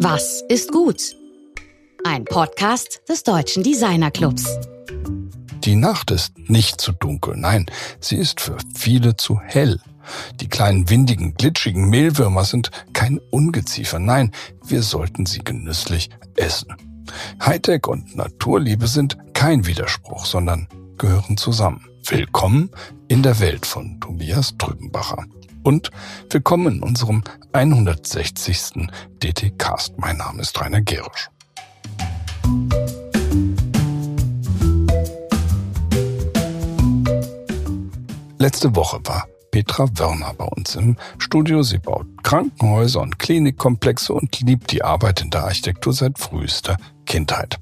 Was ist gut? Ein Podcast des Deutschen Designer Clubs. Die Nacht ist nicht zu dunkel, nein, sie ist für viele zu hell. Die kleinen windigen, glitschigen Mehlwürmer sind kein Ungeziefer, nein, wir sollten sie genüsslich essen. Hightech und Naturliebe sind kein Widerspruch, sondern gehören zusammen. Willkommen in der Welt von Tobias Trübenbacher. Und willkommen in unserem 160. DT-Cast. Mein Name ist Rainer Gerisch. Letzte Woche war Petra Wörner bei uns im Studio. Sie baut Krankenhäuser und Klinikkomplexe und liebt die Arbeit in der Architektur seit frühester Kindheit.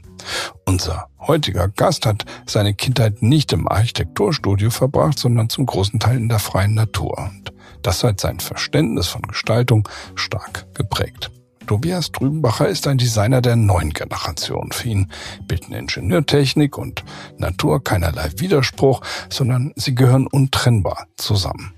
Unser heutiger Gast hat seine Kindheit nicht im Architekturstudio verbracht, sondern zum großen Teil in der freien Natur. Und das hat sein Verständnis von Gestaltung stark geprägt. Tobias Trübenbacher ist ein Designer der neuen Generation. Für ihn bilden Ingenieurtechnik und Natur keinerlei Widerspruch, sondern sie gehören untrennbar zusammen.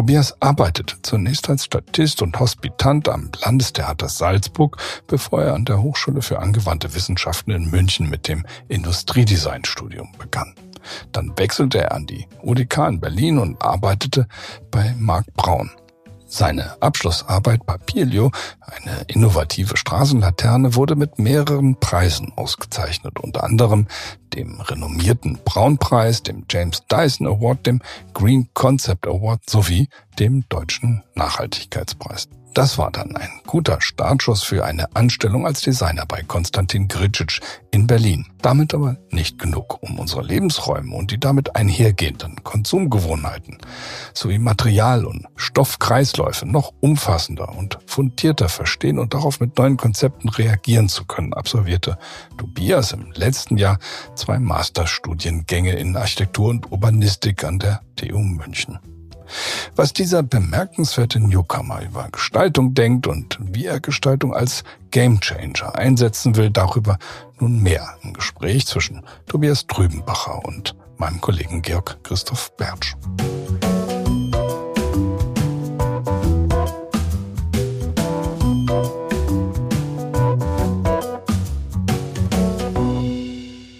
Tobias arbeitet zunächst als Statist und Hospitant am Landestheater Salzburg, bevor er an der Hochschule für angewandte Wissenschaften in München mit dem Industriedesign-Studium begann. Dann wechselte er an die UDK in Berlin und arbeitete bei Marc Braun. Seine Abschlussarbeit Papilio, eine innovative Straßenlaterne, wurde mit mehreren Preisen ausgezeichnet, unter anderem dem renommierten Braunpreis, dem James Dyson Award, dem Green Concept Award sowie dem Deutschen Nachhaltigkeitspreis. Das war dann ein guter Startschuss für eine Anstellung als Designer bei Konstantin Gricic in Berlin. Damit aber nicht genug, um unsere Lebensräume und die damit einhergehenden Konsumgewohnheiten sowie Material- und Stoffkreisläufe noch umfassender und fundierter verstehen und darauf mit neuen Konzepten reagieren zu können, absolvierte Tobias im letzten Jahr zwei Masterstudiengänge in Architektur und Urbanistik an der TU München. Was dieser bemerkenswerte Newcomer über Gestaltung denkt und wie er Gestaltung als Gamechanger einsetzen will, darüber nun mehr im Gespräch zwischen Tobias Trübenbacher und meinem Kollegen Georg Christoph Bertsch.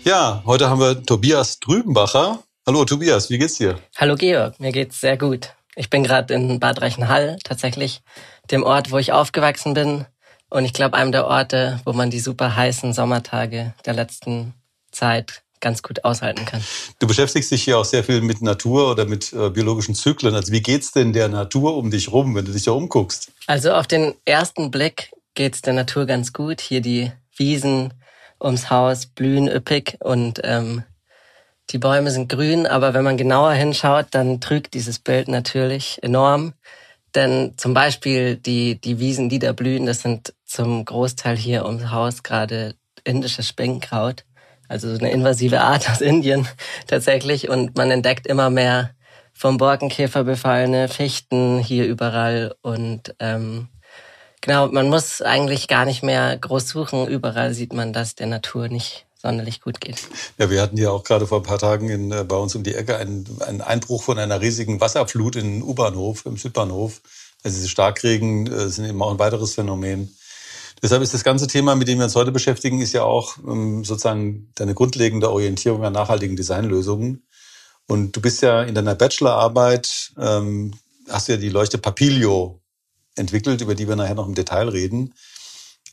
Ja, heute haben wir Tobias Trübenbacher. Hallo Tobias, wie geht's dir? Hallo Georg, mir geht's sehr gut. Ich bin gerade in Bad Reichenhall, tatsächlich dem Ort, wo ich aufgewachsen bin. Und ich glaube, einem der Orte, wo man die super heißen Sommertage der letzten Zeit ganz gut aushalten kann. Du beschäftigst dich hier auch sehr viel mit Natur oder mit äh, biologischen Zyklen. Also wie geht's denn der Natur um dich rum, wenn du dich da umguckst? Also auf den ersten Blick geht's der Natur ganz gut. Hier die Wiesen ums Haus blühen üppig und ähm, die Bäume sind grün, aber wenn man genauer hinschaut, dann trügt dieses Bild natürlich enorm. Denn zum Beispiel die, die Wiesen, die da blühen, das sind zum Großteil hier ums Haus gerade indisches Springkraut. Also eine invasive Art aus Indien tatsächlich. Und man entdeckt immer mehr vom Borkenkäfer befallene Fichten hier überall. Und ähm, genau, man muss eigentlich gar nicht mehr groß suchen. Überall sieht man, dass der Natur nicht sonderlich gut geht. Ja, wir hatten ja auch gerade vor ein paar Tagen in, äh, bei uns um die Ecke einen, einen Einbruch von einer riesigen Wasserflut in den U-Bahnhof, im Südbahnhof. Also diese Starkregen äh, sind eben auch ein weiteres Phänomen. Deshalb ist das ganze Thema, mit dem wir uns heute beschäftigen, ist ja auch ähm, sozusagen deine grundlegende Orientierung an nachhaltigen Designlösungen. Und du bist ja in deiner Bachelorarbeit, ähm, hast ja die Leuchte Papilio entwickelt, über die wir nachher noch im Detail reden.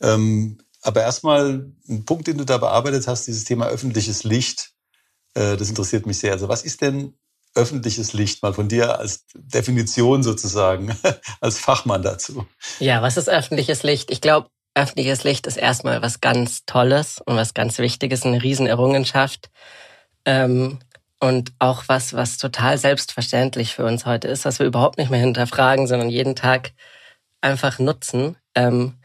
Ähm, aber erstmal ein Punkt, den du da bearbeitet hast, dieses Thema öffentliches Licht, äh, das interessiert mich sehr. Also was ist denn öffentliches Licht? Mal von dir als Definition sozusagen, als Fachmann dazu. Ja, was ist öffentliches Licht? Ich glaube, öffentliches Licht ist erstmal was ganz Tolles und was ganz Wichtiges, eine Riesenerrungenschaft. Ähm, und auch was, was total selbstverständlich für uns heute ist, was wir überhaupt nicht mehr hinterfragen, sondern jeden Tag einfach nutzen. Ähm,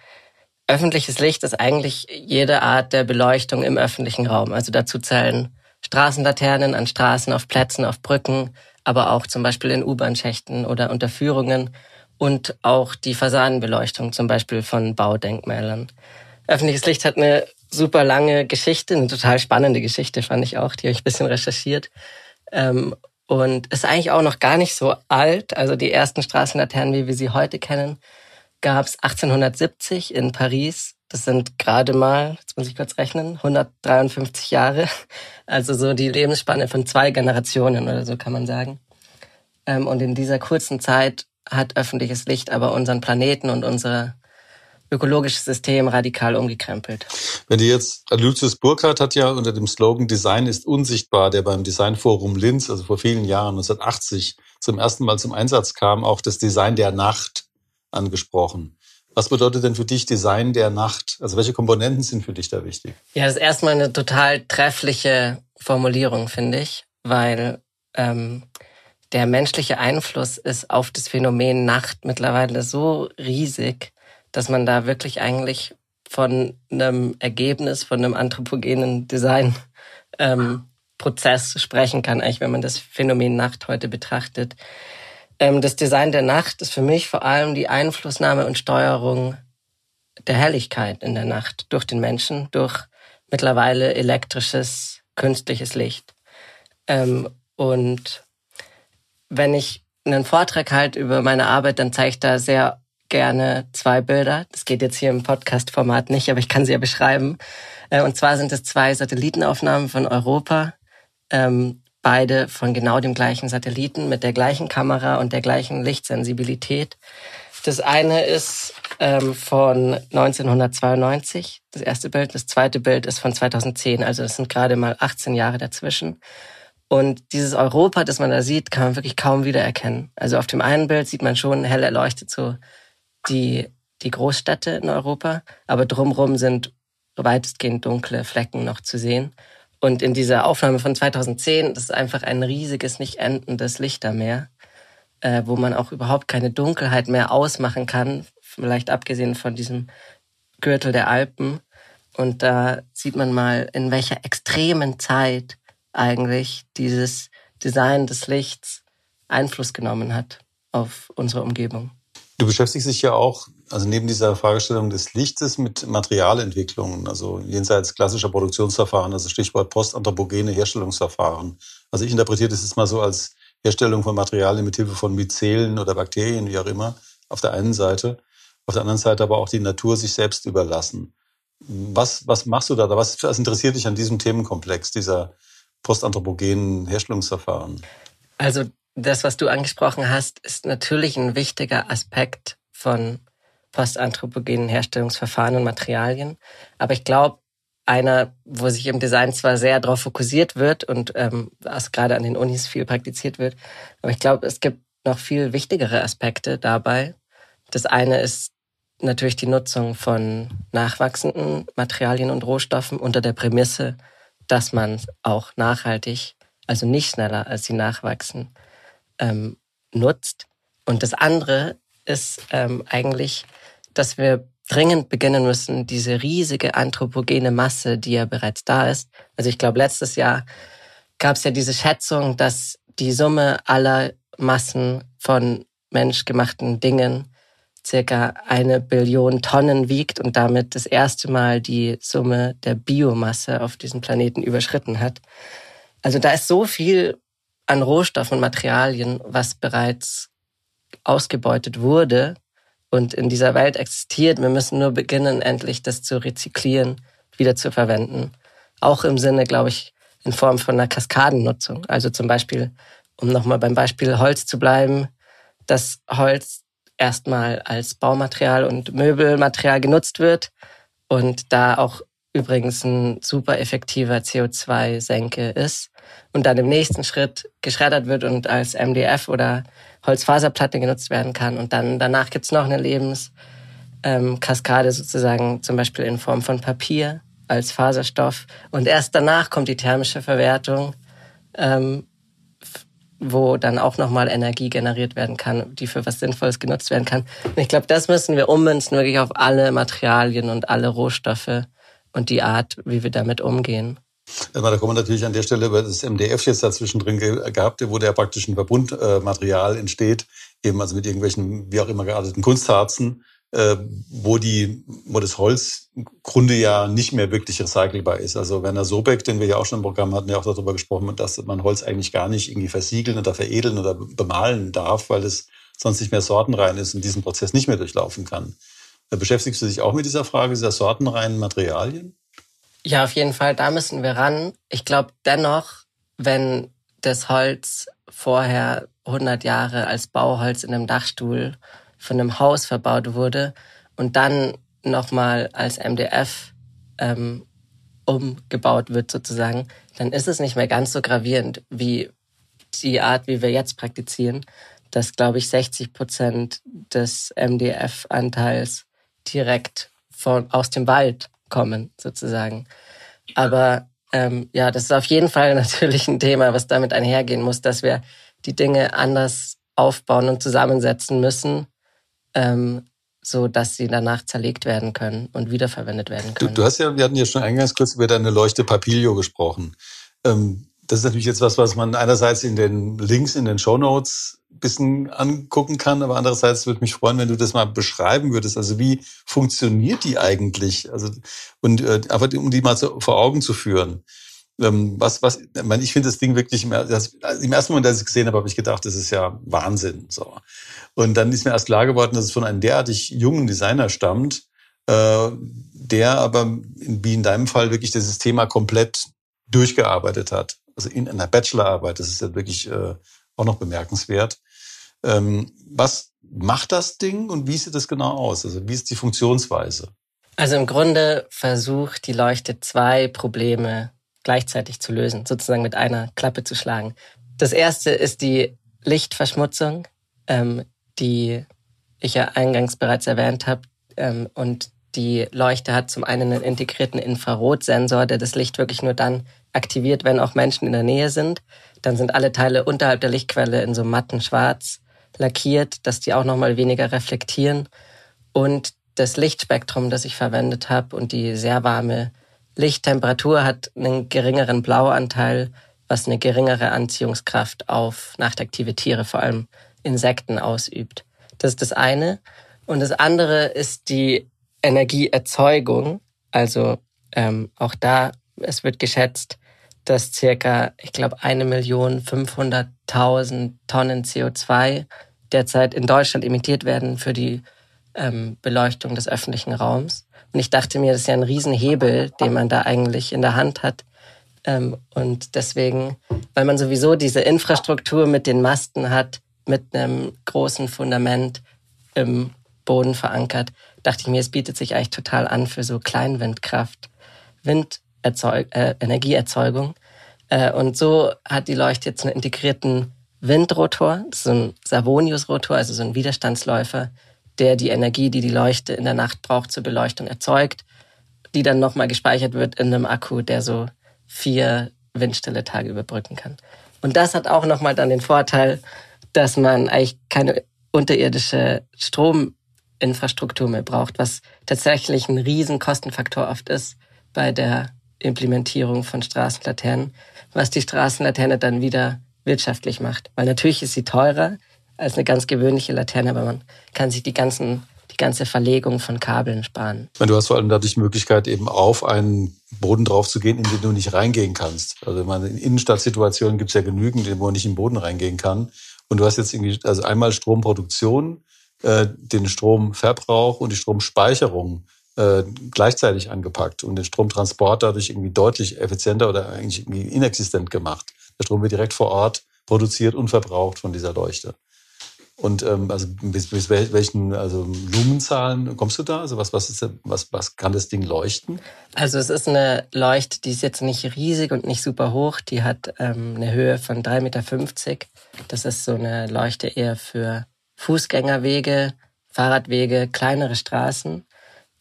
Öffentliches Licht ist eigentlich jede Art der Beleuchtung im öffentlichen Raum. Also dazu zählen Straßenlaternen an Straßen, auf Plätzen, auf Brücken, aber auch zum Beispiel in U-Bahn-Schächten oder Unterführungen und auch die Fassadenbeleuchtung zum Beispiel von Baudenkmälern. Öffentliches Licht hat eine super lange Geschichte, eine total spannende Geschichte fand ich auch, die habe ich ein bisschen recherchiert. Ähm, und ist eigentlich auch noch gar nicht so alt. Also die ersten Straßenlaternen, wie wir sie heute kennen, gab es 1870 in Paris. Das sind gerade mal, jetzt muss ich kurz rechnen, 153 Jahre. Also so die Lebensspanne von zwei Generationen oder so kann man sagen. Ähm, und in dieser kurzen Zeit hat öffentliches Licht aber unseren Planeten und unser ökologisches System radikal umgekrempelt. Wenn die jetzt, Lucius Burkhardt hat ja unter dem Slogan Design ist unsichtbar, der beim Designforum Linz, also vor vielen Jahren, 1980, zum ersten Mal zum Einsatz kam, auch das Design der Nacht angesprochen. Was bedeutet denn für dich Design der Nacht? Also welche Komponenten sind für dich da wichtig? Ja, das ist erstmal eine total treffliche Formulierung, finde ich, weil ähm, der menschliche Einfluss ist auf das Phänomen Nacht mittlerweile so riesig, dass man da wirklich eigentlich von einem Ergebnis, von einem anthropogenen Design ähm, Prozess sprechen kann, eigentlich, wenn man das Phänomen Nacht heute betrachtet. Ähm, das Design der Nacht ist für mich vor allem die Einflussnahme und Steuerung der Helligkeit in der Nacht durch den Menschen, durch mittlerweile elektrisches, künstliches Licht. Ähm, und wenn ich einen Vortrag halte über meine Arbeit, dann zeige ich da sehr gerne zwei Bilder. Das geht jetzt hier im Podcast-Format nicht, aber ich kann sie ja beschreiben. Äh, und zwar sind es zwei Satellitenaufnahmen von Europa, ähm, beide von genau dem gleichen Satelliten mit der gleichen Kamera und der gleichen Lichtsensibilität. Das eine ist ähm, von 1992, das erste Bild. Das zweite Bild ist von 2010, also das sind gerade mal 18 Jahre dazwischen. Und dieses Europa, das man da sieht, kann man wirklich kaum wiedererkennen. Also auf dem einen Bild sieht man schon hell erleuchtet so die, die Großstädte in Europa, aber drumherum sind weitestgehend dunkle Flecken noch zu sehen. Und in dieser Aufnahme von 2010, das ist einfach ein riesiges, nicht endendes Lichtermeer, äh, wo man auch überhaupt keine Dunkelheit mehr ausmachen kann, vielleicht abgesehen von diesem Gürtel der Alpen. Und da sieht man mal, in welcher extremen Zeit eigentlich dieses Design des Lichts Einfluss genommen hat auf unsere Umgebung. Du beschäftigst dich ja auch, also neben dieser Fragestellung des Lichtes, mit Materialentwicklungen, also jenseits klassischer Produktionsverfahren, also Stichwort postanthropogene Herstellungsverfahren. Also ich interpretiere das jetzt mal so als Herstellung von Materialien mit Hilfe von Myzelen oder Bakterien, wie auch immer, auf der einen Seite. Auf der anderen Seite aber auch die Natur sich selbst überlassen. Was, was machst du da? Was, was interessiert dich an diesem Themenkomplex, dieser postanthropogenen Herstellungsverfahren? Also das, was du angesprochen hast, ist natürlich ein wichtiger Aspekt von postanthropogenen Herstellungsverfahren und Materialien. Aber ich glaube, einer, wo sich im Design zwar sehr darauf fokussiert wird und ähm, was gerade an den Unis viel praktiziert wird, aber ich glaube, es gibt noch viel wichtigere Aspekte dabei. Das eine ist natürlich die Nutzung von nachwachsenden Materialien und Rohstoffen unter der Prämisse, dass man auch nachhaltig, also nicht schneller als sie nachwachsen, ähm, nutzt. Und das andere ist ähm, eigentlich, dass wir dringend beginnen müssen, diese riesige anthropogene Masse, die ja bereits da ist. Also ich glaube, letztes Jahr gab es ja diese Schätzung, dass die Summe aller Massen von menschgemachten Dingen circa eine Billion Tonnen wiegt und damit das erste Mal die Summe der Biomasse auf diesem Planeten überschritten hat. Also da ist so viel an Rohstoffen und Materialien, was bereits ausgebeutet wurde und in dieser Welt existiert. Wir müssen nur beginnen, endlich das zu rezyklieren, wieder zu verwenden. Auch im Sinne, glaube ich, in Form von einer Kaskadennutzung. Also zum Beispiel, um nochmal beim Beispiel Holz zu bleiben, dass Holz erstmal als Baumaterial und Möbelmaterial genutzt wird und da auch übrigens ein super effektiver CO2-Senke ist und dann im nächsten Schritt geschreddert wird und als MDF oder Holzfaserplatte genutzt werden kann. Und dann danach gibt's noch eine Lebenskaskade ähm, sozusagen, zum Beispiel in Form von Papier als Faserstoff. Und erst danach kommt die thermische Verwertung, ähm, wo dann auch nochmal Energie generiert werden kann, die für was Sinnvolles genutzt werden kann. Und ich glaube, das müssen wir ummünzen wirklich auf alle Materialien und alle Rohstoffe und die Art, wie wir damit umgehen. Da kommen wir natürlich an der Stelle über das MDF jetzt dazwischen drin gehabt, wo der praktisch ein Verbundmaterial entsteht, eben also mit irgendwelchen, wie auch immer gearteten Kunstharzen, äh, wo die, wo das Holz im Grunde ja nicht mehr wirklich recycelbar ist. Also Werner Sobeck, den wir ja auch schon im Programm hatten, ja auch darüber gesprochen, dass man Holz eigentlich gar nicht irgendwie versiegeln oder veredeln oder bemalen darf, weil es sonst nicht mehr sortenrein ist und diesen Prozess nicht mehr durchlaufen kann. Da beschäftigst du dich auch mit dieser Frage dieser sortenreinen Materialien? Ja, auf jeden Fall. Da müssen wir ran. Ich glaube dennoch, wenn das Holz vorher 100 Jahre als Bauholz in einem Dachstuhl von einem Haus verbaut wurde und dann nochmal als MDF ähm, umgebaut wird sozusagen, dann ist es nicht mehr ganz so gravierend wie die Art, wie wir jetzt praktizieren, dass, glaube ich, 60 Prozent des MDF-Anteils direkt von, aus dem Wald kommen, sozusagen. Aber ähm, ja, das ist auf jeden Fall natürlich ein Thema, was damit einhergehen muss, dass wir die Dinge anders aufbauen und zusammensetzen müssen, ähm, so dass sie danach zerlegt werden können und wiederverwendet werden können. Du, du hast ja, wir hatten ja schon eingangs kurz über deine Leuchte Papilio gesprochen. Ähm, das ist natürlich jetzt was, was man einerseits in den Links in den Show Notes bisschen angucken kann, aber andererseits würde mich freuen, wenn du das mal beschreiben würdest. Also wie funktioniert die eigentlich? Also und äh, einfach um die mal zu, vor Augen zu führen. Ähm, was, was, ich, meine, ich finde das Ding wirklich, das, im ersten Moment, als ich es gesehen habe, habe ich gedacht, das ist ja Wahnsinn. So. Und dann ist mir erst klar geworden, dass es von einem derartig jungen Designer stammt, äh, der aber, wie in deinem Fall, wirklich dieses Thema komplett durchgearbeitet hat. Also in einer Bachelorarbeit, das ist ja wirklich äh, auch noch bemerkenswert. Ähm, was macht das Ding und wie sieht das genau aus? Also wie ist die Funktionsweise? Also im Grunde versucht die Leuchte zwei Probleme gleichzeitig zu lösen, sozusagen mit einer Klappe zu schlagen. Das erste ist die Lichtverschmutzung, ähm, die ich ja eingangs bereits erwähnt habe. Ähm, und die Leuchte hat zum einen einen integrierten Infrarotsensor, der das Licht wirklich nur dann aktiviert, wenn auch Menschen in der Nähe sind. Dann sind alle Teile unterhalb der Lichtquelle in so matten Schwarz lackiert, dass die auch nochmal weniger reflektieren. Und das Lichtspektrum, das ich verwendet habe und die sehr warme Lichttemperatur hat einen geringeren Blauanteil, was eine geringere Anziehungskraft auf nachtaktive Tiere, vor allem Insekten, ausübt. Das ist das eine. Und das andere ist die Energieerzeugung. Also ähm, auch da, es wird geschätzt, dass circa, ich glaube, eine Million 500.000 Tonnen CO2 derzeit in Deutschland emittiert werden für die ähm, Beleuchtung des öffentlichen Raums. Und ich dachte mir, das ist ja ein Riesenhebel, den man da eigentlich in der Hand hat. Ähm, und deswegen, weil man sowieso diese Infrastruktur mit den Masten hat, mit einem großen Fundament im Boden verankert, dachte ich mir, es bietet sich eigentlich total an für so Kleinwindkraft, Winderzeug äh, Energieerzeugung. Äh, und so hat die Leuchte jetzt einen integrierten Windrotor, so ein Savonius-Rotor, also so ein Widerstandsläufer, der die Energie, die die Leuchte in der Nacht braucht zur Beleuchtung, erzeugt, die dann nochmal gespeichert wird in einem Akku, der so vier windstille Tage überbrücken kann. Und das hat auch nochmal dann den Vorteil, dass man eigentlich keine unterirdische Strominfrastruktur mehr braucht, was tatsächlich ein riesen Kostenfaktor oft ist bei der Implementierung von Straßenlaternen, was die Straßenlaterne dann wieder wirtschaftlich macht. Weil natürlich ist sie teurer, als eine ganz gewöhnliche Laterne, aber man kann sich die ganzen die ganze Verlegung von Kabeln sparen. Du hast vor allem dadurch die Möglichkeit, eben auf einen Boden drauf zu gehen, in den du nicht reingehen kannst. Also in Innenstadtsituationen gibt es ja genügend, wo man nicht in den Boden reingehen kann. Und du hast jetzt irgendwie, also einmal Stromproduktion, äh, den Stromverbrauch und die Stromspeicherung äh, gleichzeitig angepackt und den Stromtransport dadurch irgendwie deutlich effizienter oder eigentlich irgendwie inexistent gemacht. Der Strom wird direkt vor Ort produziert und verbraucht von dieser Leuchte. Und ähm, also bis, bis welchen also Lumenzahlen kommst du da? Also was, was, ist, was, was kann das Ding leuchten? Also es ist eine Leuchte, die ist jetzt nicht riesig und nicht super hoch. Die hat ähm, eine Höhe von 3,50 Meter. Das ist so eine Leuchte eher für Fußgängerwege, Fahrradwege, kleinere Straßen.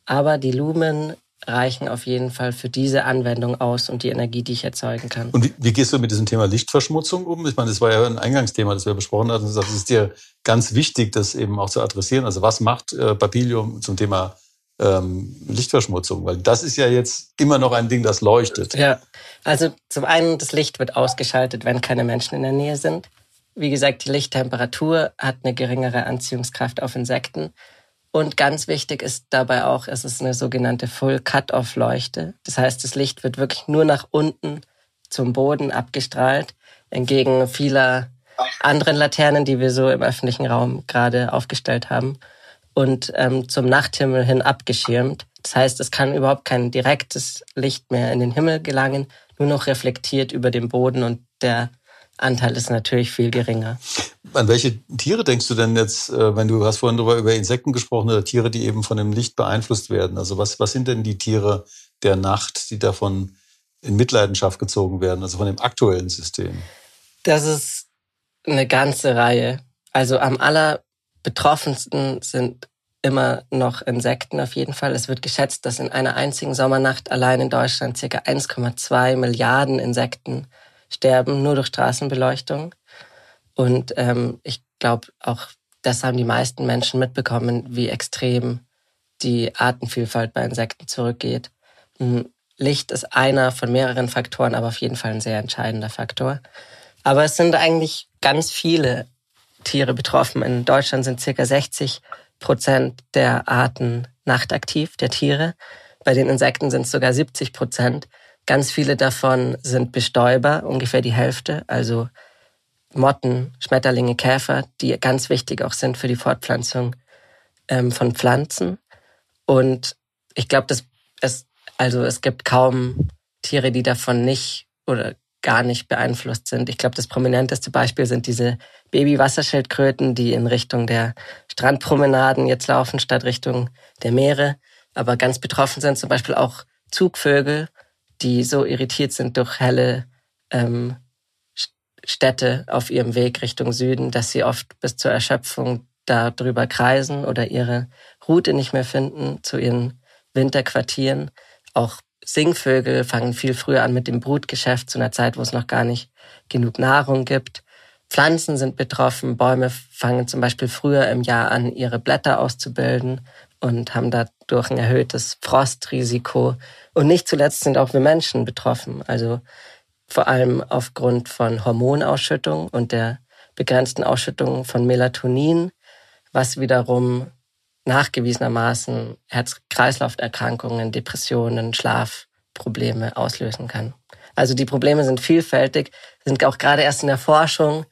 Aber die Lumen reichen auf jeden Fall für diese Anwendung aus und die Energie, die ich erzeugen kann. Und wie, wie, gehst du mit diesem Thema Lichtverschmutzung um? Ich meine, das war ja ein Eingangsthema, das wir besprochen hatten. Das ist dir ganz wichtig, das eben auch zu adressieren. Also was macht äh, Papilium zum Thema ähm, Lichtverschmutzung? Weil das ist ja jetzt immer noch ein Ding, das leuchtet. Ja, also zum einen, das Licht wird ausgeschaltet, wenn keine Menschen in der Nähe sind. Wie gesagt, die Lichttemperatur hat eine geringere Anziehungskraft auf Insekten. Und ganz wichtig ist dabei auch, es ist eine sogenannte Full Cut-off Leuchte. Das heißt, das Licht wird wirklich nur nach unten zum Boden abgestrahlt, entgegen vieler anderen Laternen, die wir so im öffentlichen Raum gerade aufgestellt haben und ähm, zum Nachthimmel hin abgeschirmt. Das heißt, es kann überhaupt kein direktes Licht mehr in den Himmel gelangen, nur noch reflektiert über dem Boden und der Anteil ist natürlich viel geringer. An welche Tiere denkst du denn jetzt, äh, wenn du hast vorhin darüber über Insekten gesprochen oder Tiere, die eben von dem Licht beeinflusst werden? Also was, was sind denn die Tiere der Nacht, die davon in Mitleidenschaft gezogen werden, also von dem aktuellen System? Das ist eine ganze Reihe. Also am allerbetroffensten sind immer noch Insekten auf jeden Fall. Es wird geschätzt, dass in einer einzigen Sommernacht allein in Deutschland circa 1,2 Milliarden Insekten sterben, nur durch Straßenbeleuchtung. Und ähm, ich glaube, auch das haben die meisten Menschen mitbekommen, wie extrem die Artenvielfalt bei Insekten zurückgeht. Hm, Licht ist einer von mehreren Faktoren, aber auf jeden Fall ein sehr entscheidender Faktor. Aber es sind eigentlich ganz viele Tiere betroffen. In Deutschland sind circa 60 Prozent der Arten nachtaktiv, der Tiere. Bei den Insekten sind es sogar 70 Prozent. Ganz viele davon sind Bestäuber, ungefähr die Hälfte, also Motten, Schmetterlinge, Käfer, die ganz wichtig auch sind für die Fortpflanzung ähm, von Pflanzen. Und ich glaube, dass es, also es gibt kaum Tiere, die davon nicht oder gar nicht beeinflusst sind. Ich glaube, das prominenteste Beispiel sind diese Baby-Wasserschildkröten, die in Richtung der Strandpromenaden jetzt laufen, statt Richtung der Meere. Aber ganz betroffen sind zum Beispiel auch Zugvögel, die so irritiert sind durch helle ähm, Städte auf ihrem Weg Richtung Süden, dass sie oft bis zur Erschöpfung darüber kreisen oder ihre Route nicht mehr finden zu ihren Winterquartieren. Auch Singvögel fangen viel früher an mit dem Brutgeschäft zu einer Zeit, wo es noch gar nicht genug Nahrung gibt. Pflanzen sind betroffen. Bäume fangen zum Beispiel früher im Jahr an, ihre Blätter auszubilden und haben dadurch ein erhöhtes Frostrisiko. Und nicht zuletzt sind auch wir Menschen betroffen. Also vor allem aufgrund von Hormonausschüttung und der begrenzten Ausschüttung von Melatonin, was wiederum nachgewiesenermaßen Herz-Kreislauf-Erkrankungen, Depressionen, Schlafprobleme auslösen kann. Also die Probleme sind vielfältig, sind auch gerade erst in der Forschung,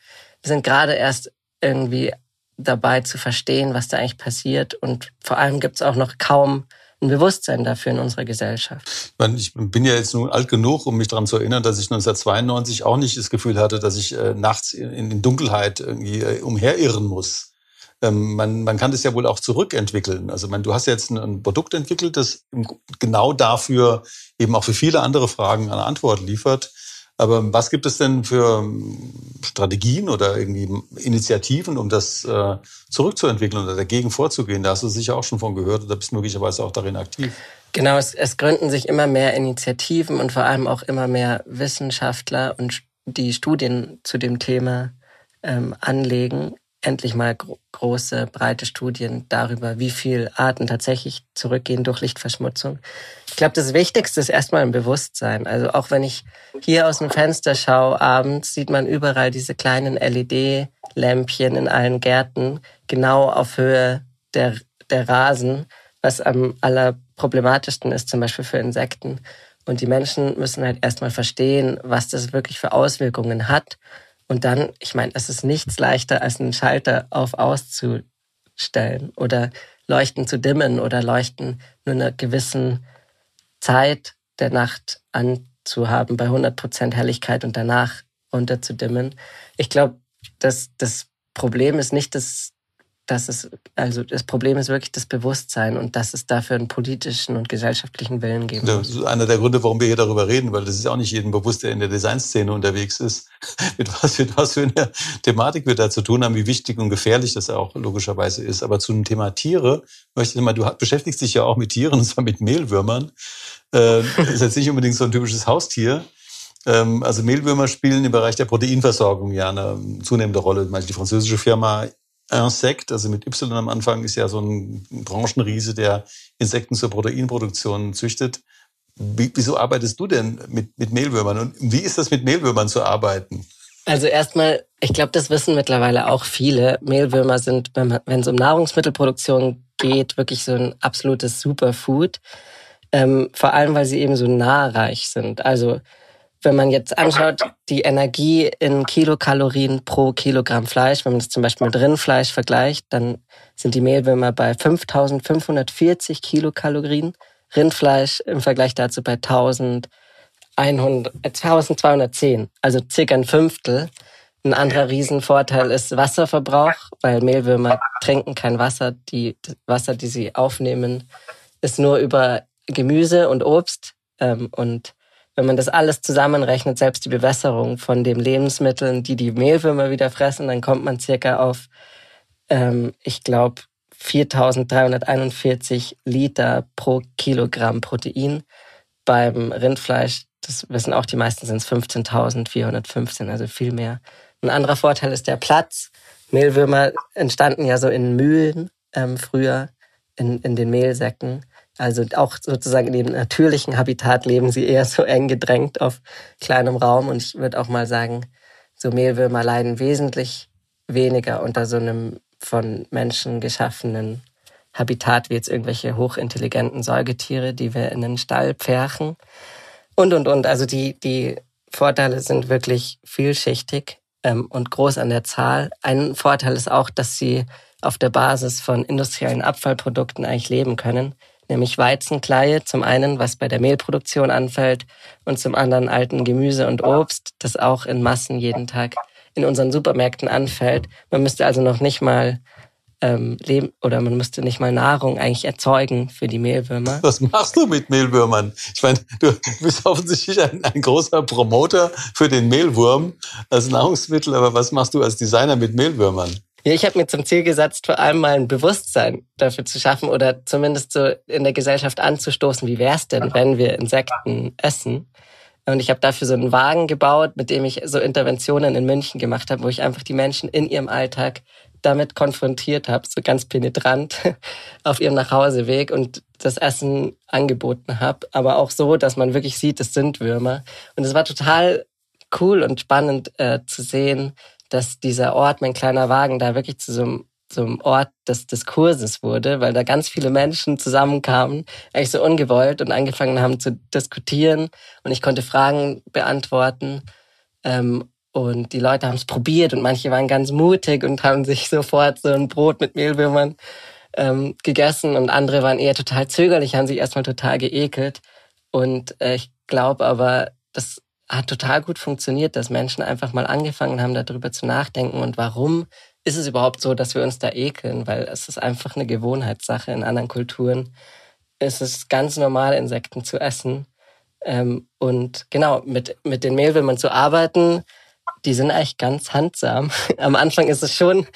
sind gerade erst irgendwie dabei zu verstehen, was da eigentlich passiert. Und vor allem gibt es auch noch kaum ein Bewusstsein dafür in unserer Gesellschaft. Ich bin ja jetzt nun alt genug, um mich daran zu erinnern, dass ich 1992 auch nicht das Gefühl hatte, dass ich äh, nachts in, Dunkelheit irgendwie äh, umherirren muss ähm, man, man kann das ja wohl auch zurückentwickeln. Also man, du hast jetzt ein Produkt entwickelt, das genau dafür eben auch für viele andere Fragen eine Antwort liefert. Aber was gibt es denn für Strategien oder irgendwie Initiativen, um das äh, zurückzuentwickeln oder dagegen vorzugehen? Da hast du sicher auch schon von gehört oder bist möglicherweise auch darin aktiv. Genau, es, es gründen sich immer mehr Initiativen und vor allem auch immer mehr Wissenschaftler und die Studien zu dem Thema ähm, anlegen endlich mal gro große, breite Studien darüber, wie viel Arten tatsächlich zurückgehen durch Lichtverschmutzung. Ich glaube, das Wichtigste ist erstmal ein Bewusstsein. Also auch wenn ich hier aus dem Fenster schaue, abends sieht man überall diese kleinen LED-Lämpchen in allen Gärten, genau auf Höhe der, der Rasen, was am allerproblematischsten ist, zum Beispiel für Insekten. Und die Menschen müssen halt erstmal verstehen, was das wirklich für Auswirkungen hat und dann, ich meine, es ist nichts leichter, als einen Schalter auf auszustellen oder Leuchten zu dimmen oder Leuchten nur einer gewissen Zeit der Nacht anzuhaben bei 100 Prozent Helligkeit und danach runter zu dimmen. Ich glaube, dass das Problem ist nicht das dass es, also das Problem ist wirklich das Bewusstsein und dass es dafür einen politischen und gesellschaftlichen Willen geben muss. Das ist einer der Gründe, warum wir hier darüber reden, weil das ist auch nicht jedem bewusst, der in der Designszene unterwegs ist, mit was, mit was für eine Thematik wir da zu tun haben, wie wichtig und gefährlich das auch logischerweise ist. Aber zu dem Thema Tiere möchte ich mal, du beschäftigst dich ja auch mit Tieren, und zwar mit Mehlwürmern. Äh, ist jetzt nicht unbedingt so ein typisches Haustier. Ähm, also Mehlwürmer spielen im Bereich der Proteinversorgung ja eine zunehmende Rolle. Die französische Firma Insect, also mit Y am Anfang, ist ja so ein Branchenriese, der Insekten zur Proteinproduktion züchtet. Wie, wieso arbeitest du denn mit, mit Mehlwürmern und wie ist das mit Mehlwürmern zu arbeiten? Also erstmal, ich glaube, das wissen mittlerweile auch viele. Mehlwürmer sind, wenn, wenn es um Nahrungsmittelproduktion geht, wirklich so ein absolutes Superfood. Ähm, vor allem, weil sie eben so nahreich sind. Also wenn man jetzt anschaut, die Energie in Kilokalorien pro Kilogramm Fleisch, wenn man das zum Beispiel mit Rindfleisch vergleicht, dann sind die Mehlwürmer bei 5540 Kilokalorien. Rindfleisch im Vergleich dazu bei 1100, 1210, also circa ein Fünftel. Ein anderer Riesenvorteil ist Wasserverbrauch, weil Mehlwürmer trinken kein Wasser. Die Wasser, die sie aufnehmen, ist nur über Gemüse und Obst. Ähm, und wenn man das alles zusammenrechnet, selbst die Bewässerung von den Lebensmitteln, die die Mehlwürmer wieder fressen, dann kommt man circa auf, ähm, ich glaube, 4.341 Liter pro Kilogramm Protein. Beim Rindfleisch, das wissen auch die meisten, sind es 15.415, also viel mehr. Ein anderer Vorteil ist der Platz. Mehlwürmer entstanden ja so in Mühlen ähm, früher, in, in den Mehlsäcken. Also auch sozusagen in dem natürlichen Habitat leben sie eher so eng gedrängt auf kleinem Raum. Und ich würde auch mal sagen, so Mehlwürmer leiden wesentlich weniger unter so einem von Menschen geschaffenen Habitat wie jetzt irgendwelche hochintelligenten Säugetiere, die wir in den Stall pferchen. Und, und, und. Also die, die Vorteile sind wirklich vielschichtig ähm, und groß an der Zahl. Ein Vorteil ist auch, dass sie auf der Basis von industriellen Abfallprodukten eigentlich leben können nämlich Weizenkleie zum einen, was bei der Mehlproduktion anfällt, und zum anderen alten Gemüse und Obst, das auch in Massen jeden Tag in unseren Supermärkten anfällt. Man müsste also noch nicht mal ähm, leben oder man müsste nicht mal Nahrung eigentlich erzeugen für die Mehlwürmer. Was machst du mit Mehlwürmern? Ich meine, du bist offensichtlich ein, ein großer Promoter für den Mehlwurm als Nahrungsmittel, aber was machst du als Designer mit Mehlwürmern? Ja, ich habe mir zum Ziel gesetzt, vor allem mal ein Bewusstsein dafür zu schaffen oder zumindest so in der Gesellschaft anzustoßen, wie wäre es denn, wenn wir Insekten essen. Und ich habe dafür so einen Wagen gebaut, mit dem ich so Interventionen in München gemacht habe, wo ich einfach die Menschen in ihrem Alltag damit konfrontiert habe, so ganz penetrant auf ihrem Nachhauseweg und das Essen angeboten habe, aber auch so, dass man wirklich sieht, es sind Würmer. Und es war total cool und spannend äh, zu sehen, dass dieser Ort, mein kleiner Wagen, da wirklich zu so einem, einem Ort des Diskurses wurde, weil da ganz viele Menschen zusammenkamen, eigentlich so ungewollt und angefangen haben zu diskutieren und ich konnte Fragen beantworten. Ähm, und die Leute haben es probiert und manche waren ganz mutig und haben sich sofort so ein Brot mit Mehlwürmern ähm, gegessen und andere waren eher total zögerlich, haben sich erstmal total geekelt. Und äh, ich glaube aber, das hat total gut funktioniert, dass Menschen einfach mal angefangen haben, darüber zu nachdenken und warum ist es überhaupt so, dass wir uns da ekeln, weil es ist einfach eine Gewohnheitssache. In anderen Kulturen ist es ganz normal, Insekten zu essen. Ähm, und genau, mit, mit den Mehlwürmern zu arbeiten, die sind eigentlich ganz handsam. Am Anfang ist es schon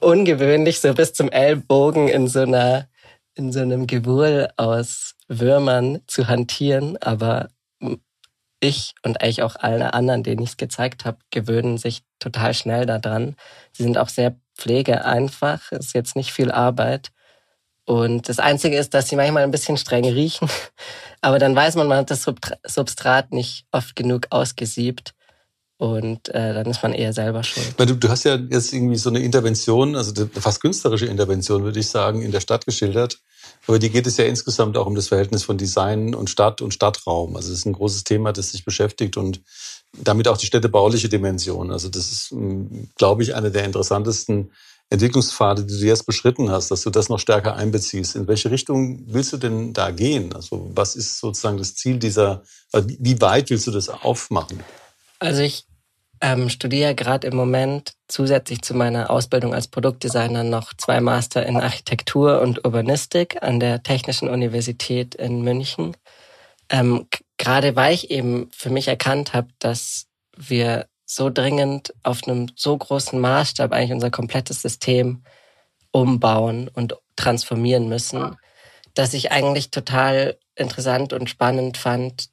ungewöhnlich, so bis zum Ellbogen in so einer, in so einem Gewurl aus Würmern zu hantieren, aber ich und eigentlich auch alle anderen, denen ich es gezeigt habe, gewöhnen sich total schnell daran. Sie sind auch sehr pflegeeinfach, ist jetzt nicht viel Arbeit. Und das Einzige ist, dass sie manchmal ein bisschen streng riechen. Aber dann weiß man, man hat das Substrat nicht oft genug ausgesiebt. Und äh, dann ist man eher selber schuld. Du, du hast ja jetzt irgendwie so eine Intervention, also eine fast künstlerische Intervention, würde ich sagen, in der Stadt geschildert. Aber die geht es ja insgesamt auch um das Verhältnis von Design und Stadt und Stadtraum. Also es ist ein großes Thema, das sich beschäftigt und damit auch die städtebauliche Dimension. Also das ist, glaube ich, eine der interessantesten Entwicklungspfade, die du jetzt beschritten hast, dass du das noch stärker einbeziehst. In welche Richtung willst du denn da gehen? Also was ist sozusagen das Ziel dieser, also wie weit willst du das aufmachen? Also ich ähm, studiere gerade im Moment zusätzlich zu meiner Ausbildung als Produktdesigner noch zwei Master in Architektur und Urbanistik an der Technischen Universität in München. Ähm, gerade weil ich eben für mich erkannt habe, dass wir so dringend auf einem so großen Maßstab eigentlich unser komplettes System umbauen und transformieren müssen, dass ich eigentlich total interessant und spannend fand,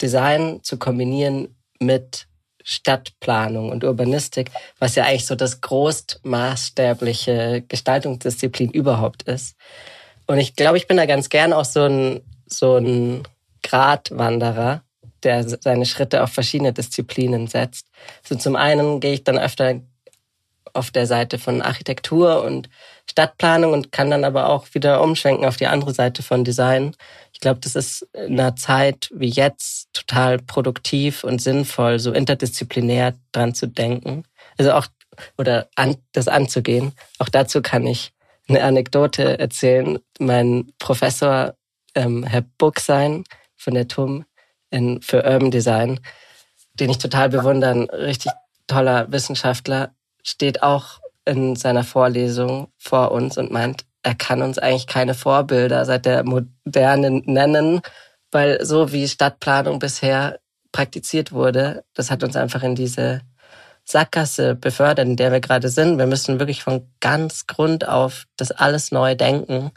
Design zu kombinieren mit Stadtplanung und Urbanistik, was ja eigentlich so das großmaßstäbliche Gestaltungsdisziplin überhaupt ist. Und ich glaube, ich bin da ganz gern auch so ein, so ein Gratwanderer, der seine Schritte auf verschiedene Disziplinen setzt. So zum einen gehe ich dann öfter auf der Seite von Architektur und Stadtplanung und kann dann aber auch wieder umschwenken auf die andere Seite von Design. Ich glaube, das ist in einer Zeit wie jetzt total produktiv und sinnvoll, so interdisziplinär dran zu denken. Also auch, oder an, das anzugehen. Auch dazu kann ich eine Anekdote erzählen. Mein Professor, ähm, Herr Buchsein von der TUM in, für Urban Design, den ich total bewundere, ein richtig toller Wissenschaftler, steht auch in seiner Vorlesung vor uns und meint, er kann uns eigentlich keine Vorbilder seit der Moderne nennen, weil so wie Stadtplanung bisher praktiziert wurde, das hat uns einfach in diese Sackgasse befördert, in der wir gerade sind. Wir müssen wirklich von ganz Grund auf das alles neu denken.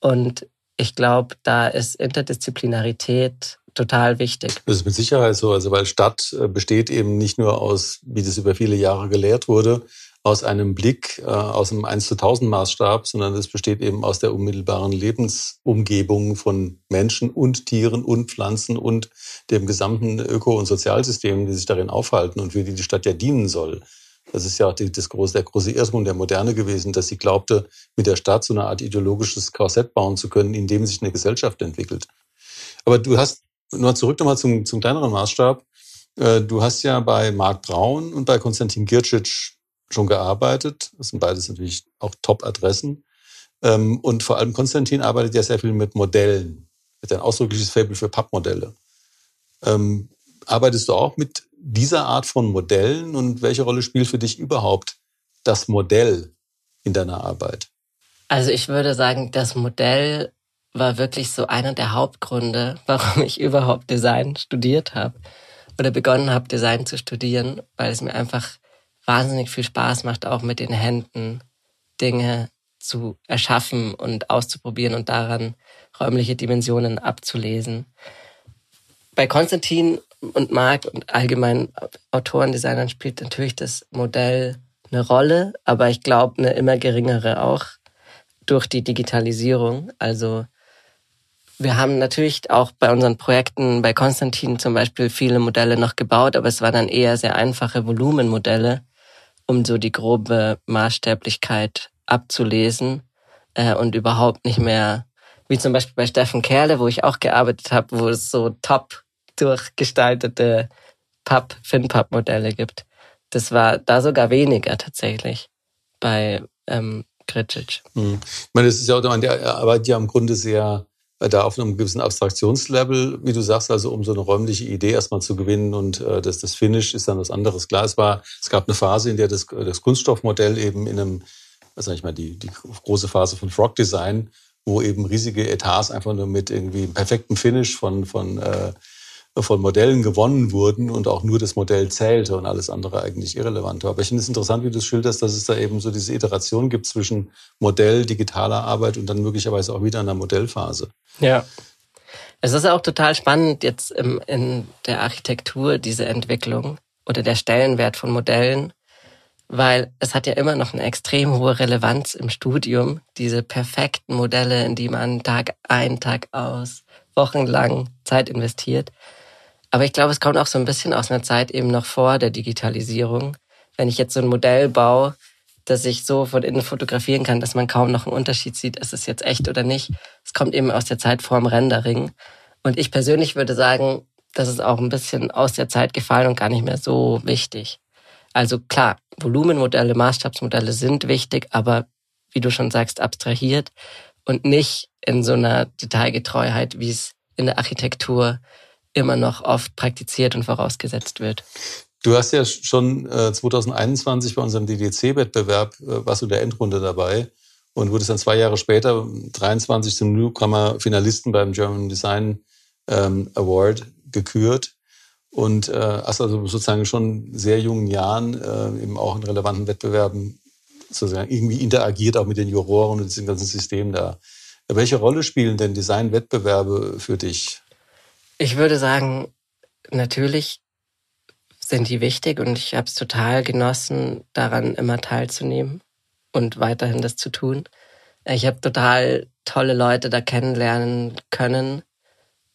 Und ich glaube, da ist Interdisziplinarität total wichtig. Das ist mit Sicherheit so, also weil Stadt äh, besteht eben nicht nur aus, wie das über viele Jahre gelehrt wurde, aus einem Blick, äh, aus einem 1 zu 1000 Maßstab, sondern es besteht eben aus der unmittelbaren Lebensumgebung von Menschen und Tieren und Pflanzen und dem gesamten Öko- und Sozialsystem, die sich darin aufhalten und für die die Stadt ja dienen soll. Das ist ja auch die, das große, der große Irrtum der Moderne gewesen, dass sie glaubte, mit der Stadt so eine Art ideologisches Korsett bauen zu können, in dem sich eine Gesellschaft entwickelt. Aber du hast, nur zurück nochmal zum, zum kleineren Maßstab. Äh, du hast ja bei Marc Braun und bei Konstantin Gircic schon gearbeitet. Das sind beides natürlich auch Top-Adressen. Ähm, und vor allem Konstantin arbeitet ja sehr viel mit Modellen. Mit ein ausdrückliches Fable für Pappmodelle. Ähm, arbeitest du auch mit dieser Art von Modellen und welche Rolle spielt für dich überhaupt das Modell in deiner Arbeit? Also ich würde sagen, das Modell war wirklich so einer der Hauptgründe, warum ich überhaupt Design studiert habe oder begonnen habe, Design zu studieren, weil es mir einfach wahnsinnig viel Spaß macht, auch mit den Händen Dinge zu erschaffen und auszuprobieren und daran räumliche Dimensionen abzulesen. Bei Konstantin und Marc und allgemein Autoren, Designern spielt natürlich das Modell eine Rolle, aber ich glaube eine immer geringere auch durch die Digitalisierung. Also wir haben natürlich auch bei unseren Projekten, bei Konstantin zum Beispiel, viele Modelle noch gebaut, aber es waren dann eher sehr einfache Volumenmodelle, um so die grobe Maßstäblichkeit abzulesen äh, und überhaupt nicht mehr, wie zum Beispiel bei Steffen Kerle, wo ich auch gearbeitet habe, wo es so top durchgestaltete Papp, Finpapp-Modelle gibt. Das war da sogar weniger tatsächlich bei ähm, Gricic. Hm. Ich meine, das ist ja auch, der arbeitet ja im Grunde sehr da auf einem gewissen Abstraktionslevel, wie du sagst, also um so eine räumliche Idee erstmal zu gewinnen und äh, das, das Finish ist dann was anderes. Klar, es war, es gab eine Phase, in der das, das Kunststoffmodell eben in einem, was sag ich mal, die, die große Phase von Frog Design, wo eben riesige Etats einfach nur mit irgendwie perfektem Finish von, von äh, von Modellen gewonnen wurden und auch nur das Modell zählte und alles andere eigentlich irrelevant war. Aber ich finde es interessant, wie du es schilderst, dass es da eben so diese Iteration gibt zwischen Modell, digitaler Arbeit und dann möglicherweise auch wieder einer Modellphase. Ja. Es ist auch total spannend jetzt in der Architektur, diese Entwicklung oder der Stellenwert von Modellen, weil es hat ja immer noch eine extrem hohe Relevanz im Studium, diese perfekten Modelle, in die man Tag ein, Tag aus, wochenlang Zeit investiert. Aber ich glaube, es kommt auch so ein bisschen aus einer Zeit eben noch vor der Digitalisierung. Wenn ich jetzt so ein Modell baue, das ich so von innen fotografieren kann, dass man kaum noch einen Unterschied sieht, ist es jetzt echt oder nicht. Es kommt eben aus der Zeit vorm Rendering. Und ich persönlich würde sagen, das ist auch ein bisschen aus der Zeit gefallen und gar nicht mehr so wichtig. Also klar, Volumenmodelle, Maßstabsmodelle sind wichtig, aber wie du schon sagst, abstrahiert und nicht in so einer Detailgetreuheit, wie es in der Architektur immer noch oft praktiziert und vorausgesetzt wird. Du hast ja schon äh, 2021 bei unserem DDC-Wettbewerb, äh, warst du in der Endrunde dabei und wurdest dann zwei Jahre später, 23 zum Newcomer-Finalisten beim German Design ähm, Award gekürt und äh, hast also sozusagen schon sehr jungen Jahren äh, eben auch in relevanten Wettbewerben sozusagen irgendwie interagiert, auch mit den Juroren und diesem ganzen System da. Welche Rolle spielen denn Designwettbewerbe für dich? Ich würde sagen, natürlich sind die wichtig und ich habe es total genossen, daran immer teilzunehmen und weiterhin das zu tun. Ich habe total tolle Leute da kennenlernen können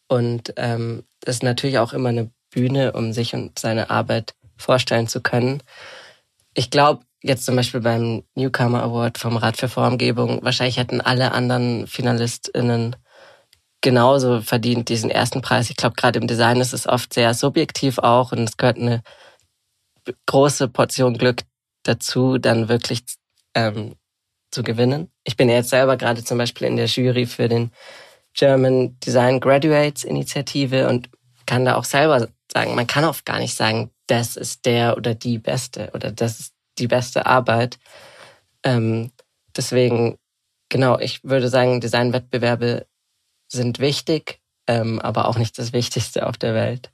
und ähm, das ist natürlich auch immer eine Bühne, um sich und seine Arbeit vorstellen zu können. Ich glaube, jetzt zum Beispiel beim Newcomer Award vom Rat für Formgebung, wahrscheinlich hätten alle anderen FinalistInnen genauso verdient diesen ersten Preis. Ich glaube, gerade im Design ist es oft sehr subjektiv auch und es gehört eine große Portion Glück dazu, dann wirklich ähm, zu gewinnen. Ich bin ja jetzt selber gerade zum Beispiel in der Jury für den German Design Graduates Initiative und kann da auch selber sagen, man kann oft gar nicht sagen, das ist der oder die beste oder das ist die beste Arbeit. Ähm, deswegen, genau, ich würde sagen, Designwettbewerbe sind wichtig, ähm, aber auch nicht das Wichtigste auf der Welt.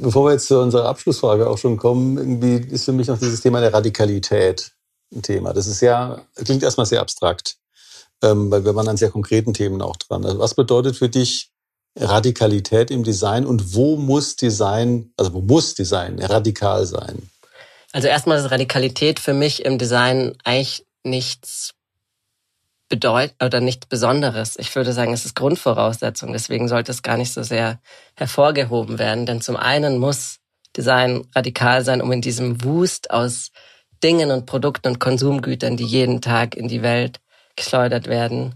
Bevor wir jetzt zu unserer Abschlussfrage auch schon kommen, irgendwie ist für mich noch dieses Thema der Radikalität ein Thema. Das ist ja, klingt erstmal sehr abstrakt, ähm, weil wir waren an sehr konkreten Themen auch dran. Also was bedeutet für dich Radikalität im Design und wo muss Design, also wo muss Design radikal sein? Also erstmal ist Radikalität für mich im Design eigentlich nichts bedeut oder nichts Besonderes. Ich würde sagen, es ist Grundvoraussetzung. Deswegen sollte es gar nicht so sehr hervorgehoben werden. Denn zum einen muss Design radikal sein, um in diesem Wust aus Dingen und Produkten und Konsumgütern, die jeden Tag in die Welt geschleudert werden,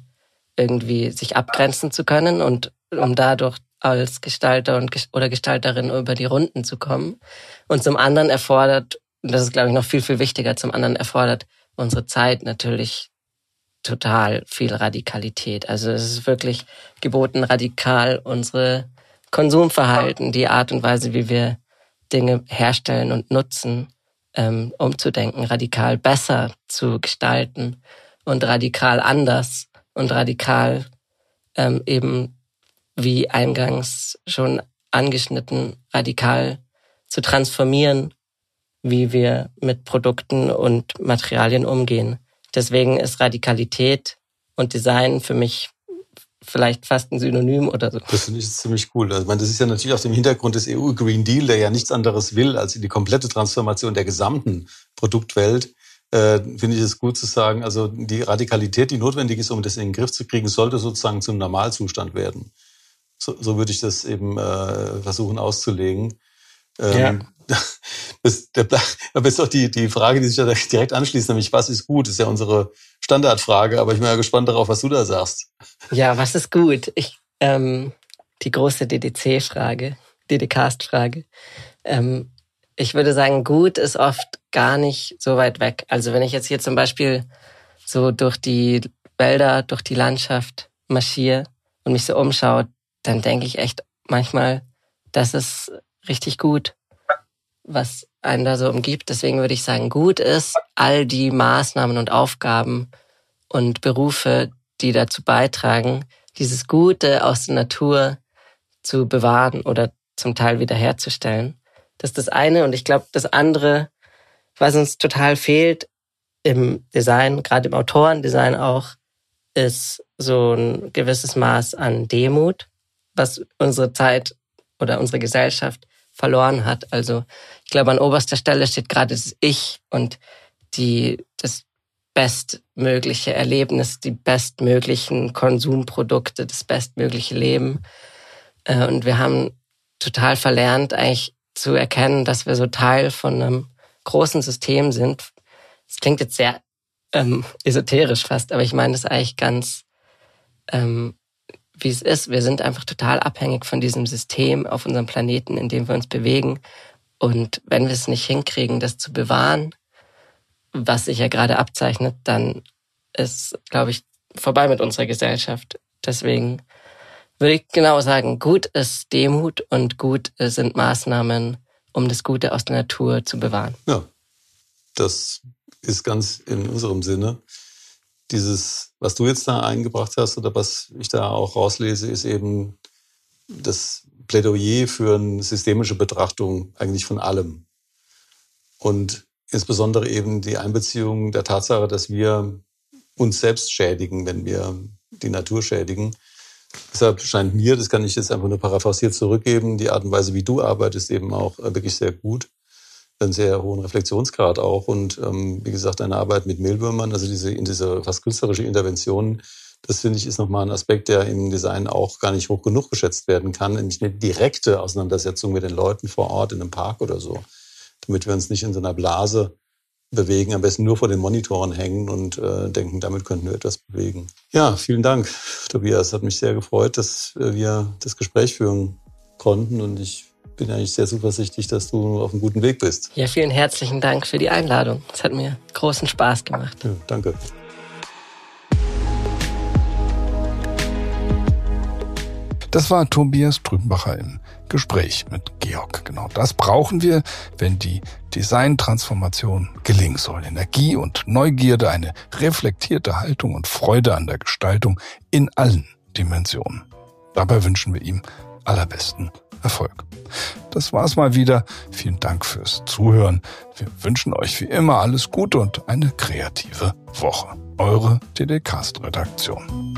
irgendwie sich abgrenzen zu können und um dadurch als Gestalter und oder Gestalterin über die Runden zu kommen. Und zum anderen erfordert, und das ist glaube ich noch viel, viel wichtiger, zum anderen erfordert unsere Zeit natürlich total viel Radikalität. Also es ist wirklich geboten, radikal unsere Konsumverhalten, die Art und Weise, wie wir Dinge herstellen und nutzen, ähm, umzudenken, radikal besser zu gestalten und radikal anders und radikal ähm, eben, wie eingangs schon angeschnitten, radikal zu transformieren, wie wir mit Produkten und Materialien umgehen. Deswegen ist Radikalität und Design für mich vielleicht fast ein Synonym oder so. Das finde ich ziemlich cool. Also, ich meine, das ist ja natürlich auf dem Hintergrund des EU Green Deal, der ja nichts anderes will, als die komplette Transformation der gesamten Produktwelt. Äh, finde ich es gut zu sagen, also die Radikalität, die notwendig ist, um das in den Griff zu kriegen, sollte sozusagen zum Normalzustand werden. So, so würde ich das eben äh, versuchen auszulegen. Ähm, ja. Das, aber ist doch die, die Frage, die sich da direkt anschließt, nämlich was ist gut, ist ja unsere Standardfrage, aber ich bin ja gespannt darauf, was du da sagst. Ja, was ist gut? Ich, ähm, die große DDC-Frage, DDCast-Frage. Ähm, ich würde sagen, gut ist oft gar nicht so weit weg. Also wenn ich jetzt hier zum Beispiel so durch die Wälder, durch die Landschaft marschiere und mich so umschaue, dann denke ich echt manchmal, das ist richtig gut was einen da so umgibt. Deswegen würde ich sagen, gut ist, all die Maßnahmen und Aufgaben und Berufe, die dazu beitragen, dieses Gute aus der Natur zu bewahren oder zum Teil wiederherzustellen. Das ist das eine. Und ich glaube, das andere, was uns total fehlt im Design, gerade im Autorendesign auch, ist so ein gewisses Maß an Demut, was unsere Zeit oder unsere Gesellschaft verloren hat. Also ich glaube, an oberster Stelle steht gerade das Ich und die, das bestmögliche Erlebnis, die bestmöglichen Konsumprodukte, das bestmögliche Leben. Äh, und wir haben total verlernt, eigentlich zu erkennen, dass wir so Teil von einem großen System sind. Das klingt jetzt sehr ähm, esoterisch fast, aber ich meine das eigentlich ganz ähm, wie es ist. Wir sind einfach total abhängig von diesem System auf unserem Planeten, in dem wir uns bewegen. Und wenn wir es nicht hinkriegen, das zu bewahren, was sich ja gerade abzeichnet, dann ist, glaube ich, vorbei mit unserer Gesellschaft. Deswegen würde ich genau sagen, gut ist Demut und gut sind Maßnahmen, um das Gute aus der Natur zu bewahren. Ja, das ist ganz in unserem Sinne dieses, was du jetzt da eingebracht hast oder was ich da auch rauslese, ist eben das Plädoyer für eine systemische Betrachtung eigentlich von allem. Und insbesondere eben die Einbeziehung der Tatsache, dass wir uns selbst schädigen, wenn wir die Natur schädigen. Deshalb scheint mir, das kann ich jetzt einfach nur paraphrasiert zurückgeben, die Art und Weise, wie du arbeitest, eben auch wirklich sehr gut einen sehr hohen Reflexionsgrad auch. Und ähm, wie gesagt, eine Arbeit mit Mehlwürmern, also diese, in diese fast künstlerische Intervention, das finde ich ist nochmal ein Aspekt, der im Design auch gar nicht hoch genug geschätzt werden kann, nämlich eine direkte Auseinandersetzung mit den Leuten vor Ort in einem Park oder so, damit wir uns nicht in so einer Blase bewegen, am besten nur vor den Monitoren hängen und äh, denken, damit könnten wir etwas bewegen. Ja, vielen Dank, Tobias. Hat mich sehr gefreut, dass wir das Gespräch führen konnten und ich bin eigentlich sehr zuversichtlich, dass du auf einem guten Weg bist. Ja, vielen herzlichen Dank für die Einladung. Es hat mir großen Spaß gemacht. Ja, danke. Das war Tobias Trübenbacher im Gespräch mit Georg. Genau das brauchen wir, wenn die Designtransformation gelingen soll. Energie und Neugierde, eine reflektierte Haltung und Freude an der Gestaltung in allen Dimensionen. Dabei wünschen wir ihm allerbesten Erfolg. Das war's mal wieder. Vielen Dank fürs Zuhören. Wir wünschen euch wie immer alles Gute und eine kreative Woche. Eure TDcast Redaktion.